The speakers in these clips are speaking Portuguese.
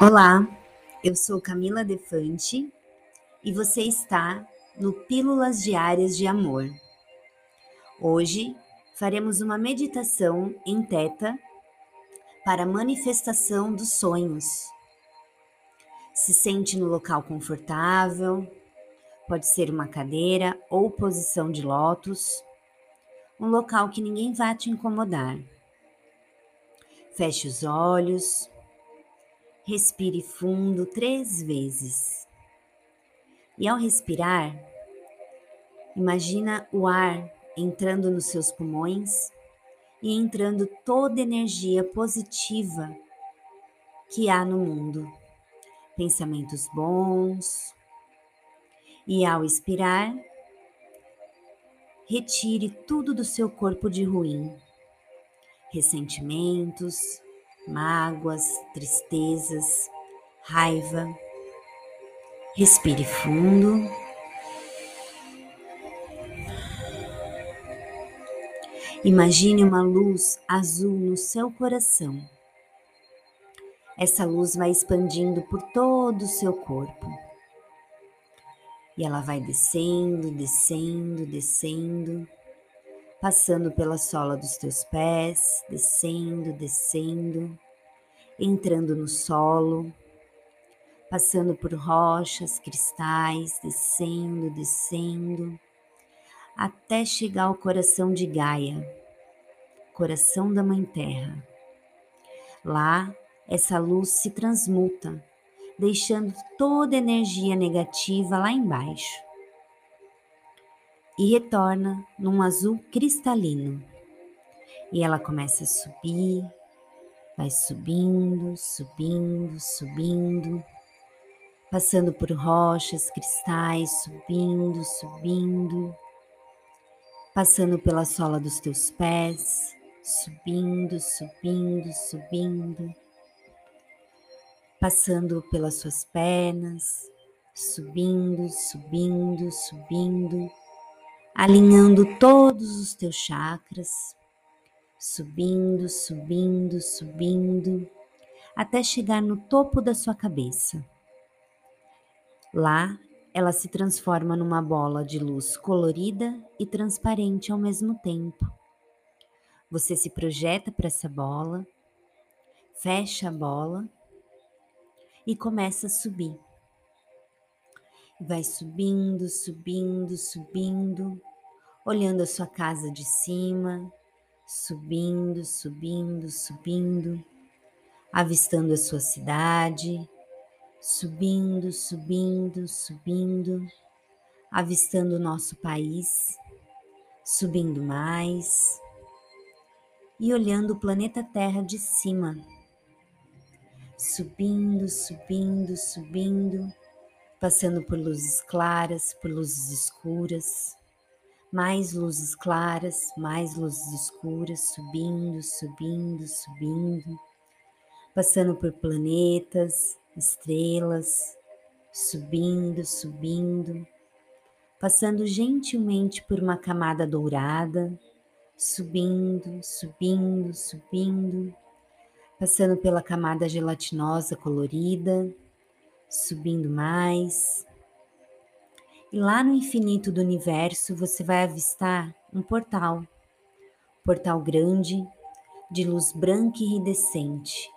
Olá, eu sou Camila Defante e você está no Pílulas Diárias de Amor. Hoje faremos uma meditação em teta para manifestação dos sonhos. Se sente no local confortável, pode ser uma cadeira ou posição de lótus, um local que ninguém vá te incomodar. Feche os olhos Respire fundo três vezes. E ao respirar, imagina o ar entrando nos seus pulmões e entrando toda energia positiva que há no mundo. Pensamentos bons. E ao expirar, retire tudo do seu corpo de ruim, ressentimentos, mágoas, tristezas, raiva. Respire fundo. Imagine uma luz azul no seu coração. Essa luz vai expandindo por todo o seu corpo. E ela vai descendo, descendo, descendo passando pela sola dos teus pés, descendo, descendo, entrando no solo, passando por rochas, cristais, descendo, descendo, até chegar ao coração de Gaia, coração da Mãe Terra. Lá, essa luz se transmuta, deixando toda energia negativa lá embaixo e retorna num azul cristalino. E ela começa a subir, vai subindo, subindo, subindo, passando por rochas, cristais, subindo, subindo, passando pela sola dos teus pés, subindo, subindo, subindo, passando pelas suas pernas, subindo, subindo, subindo alinhando todos os teus chakras, subindo, subindo, subindo, até chegar no topo da sua cabeça. Lá, ela se transforma numa bola de luz colorida e transparente ao mesmo tempo. Você se projeta para essa bola, fecha a bola e começa a subir vai subindo, subindo, subindo, olhando a sua casa de cima, subindo, subindo, subindo, avistando a sua cidade, subindo, subindo, subindo, avistando o nosso país, subindo mais e olhando o planeta Terra de cima, subindo, subindo, subindo passando por luzes claras, por luzes escuras, mais luzes claras, mais luzes escuras, subindo, subindo, subindo, passando por planetas, estrelas, subindo, subindo, passando gentilmente por uma camada dourada, subindo, subindo, subindo, passando pela camada gelatinosa colorida subindo mais. E lá no infinito do universo você vai avistar um portal, portal grande, de luz branca e iridescente,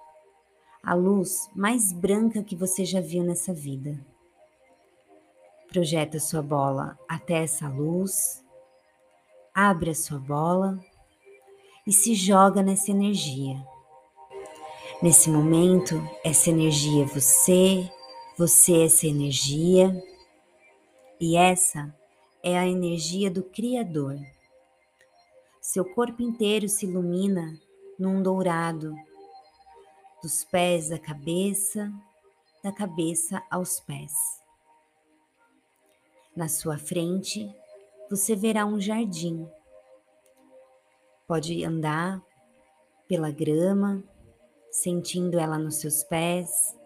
a luz mais branca que você já viu nessa vida. Projeta sua bola até essa luz, abre a sua bola e se joga nessa energia. Nesse momento, essa energia é você você é essa energia e essa é a energia do Criador. Seu corpo inteiro se ilumina num dourado, dos pés à cabeça, da cabeça aos pés. Na sua frente, você verá um jardim. Pode andar pela grama, sentindo ela nos seus pés,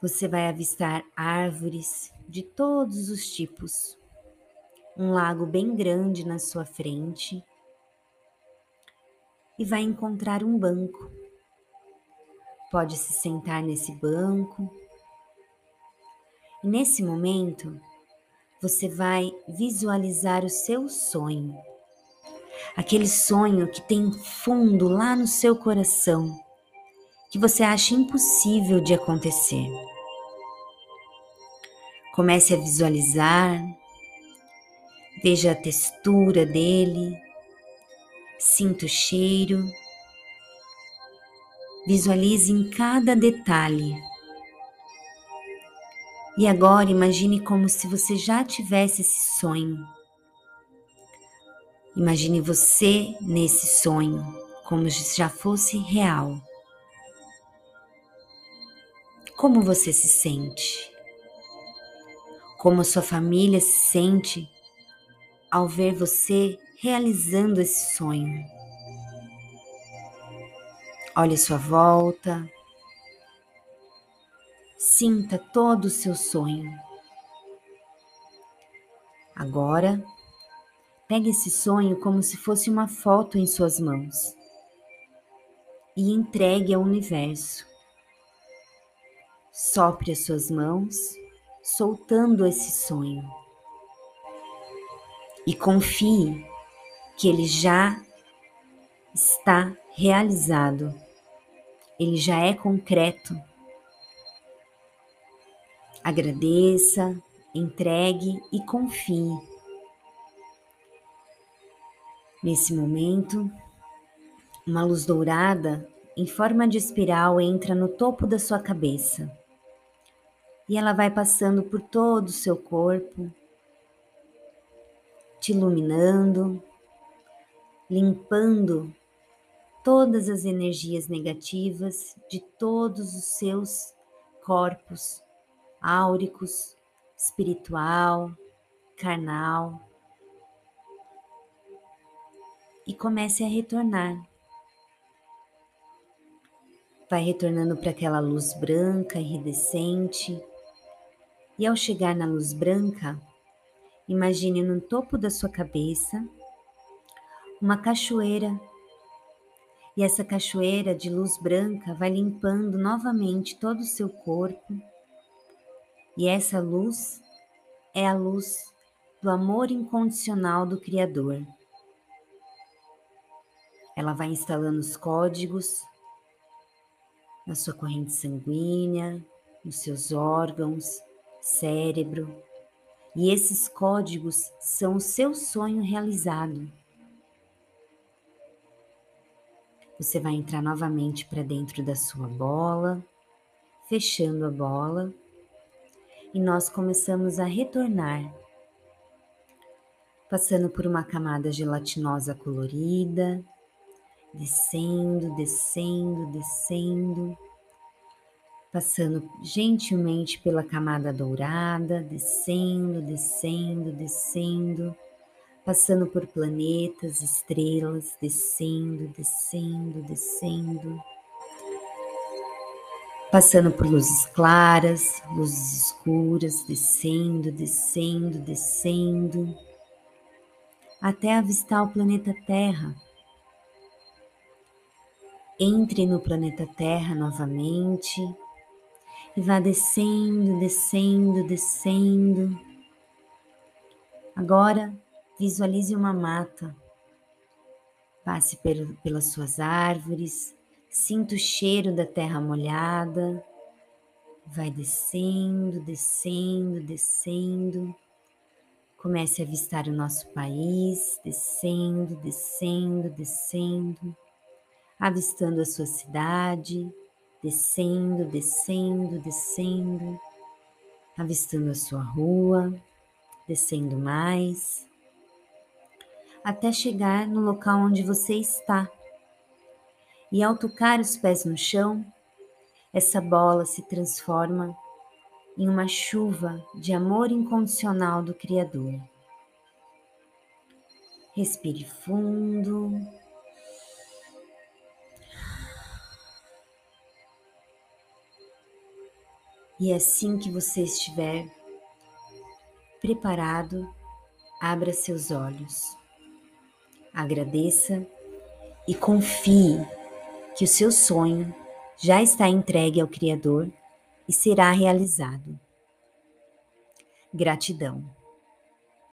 você vai avistar árvores de todos os tipos, um lago bem grande na sua frente e vai encontrar um banco. Pode se sentar nesse banco. E nesse momento, você vai visualizar o seu sonho. Aquele sonho que tem fundo lá no seu coração, que você acha impossível de acontecer. Comece a visualizar, veja a textura dele, sinta o cheiro, visualize em cada detalhe. E agora imagine como se você já tivesse esse sonho. Imagine você nesse sonho, como se já fosse real. Como você se sente? Como sua família se sente ao ver você realizando esse sonho. Olhe a sua volta, sinta todo o seu sonho. Agora, pegue esse sonho como se fosse uma foto em suas mãos e entregue ao universo. Sopre as suas mãos soltando esse sonho. E confie que ele já está realizado, ele já é concreto. Agradeça, entregue e confie. Nesse momento, uma luz dourada em forma de espiral entra no topo da sua cabeça e ela vai passando por todo o seu corpo, te iluminando, limpando todas as energias negativas de todos os seus corpos áuricos, espiritual, carnal. E comece a retornar. Vai retornando para aquela luz branca, iridescente, e ao chegar na luz branca, imagine no topo da sua cabeça uma cachoeira. E essa cachoeira de luz branca vai limpando novamente todo o seu corpo. E essa luz é a luz do amor incondicional do Criador. Ela vai instalando os códigos na sua corrente sanguínea, nos seus órgãos, cérebro, e esses códigos são o seu sonho realizado. Você vai entrar novamente para dentro da sua bola, fechando a bola, e nós começamos a retornar, passando por uma camada gelatinosa colorida, descendo, descendo, descendo passando gentilmente pela camada dourada, descendo, descendo, descendo, passando por planetas, estrelas, descendo, descendo, descendo, passando por luzes claras, luzes escuras, descendo, descendo, descendo, até avistar o planeta Terra. Entre no planeta Terra novamente e vá descendo, descendo, descendo. Agora visualize uma mata. Passe pelas suas árvores, sinta o cheiro da terra molhada. Vai descendo, descendo, descendo. Comece a avistar o nosso país, descendo, descendo, descendo, avistando a sua cidade, descendo, descendo, descendo, avistando a sua rua, descendo mais, até chegar no local onde você está. E ao tocar os pés no chão, essa bola se transforma em uma chuva de amor incondicional do Criador. Respire fundo. E assim que você estiver preparado, abra seus olhos. Agradeça e confie que o seu sonho já está entregue ao Criador e será realizado. Gratidão.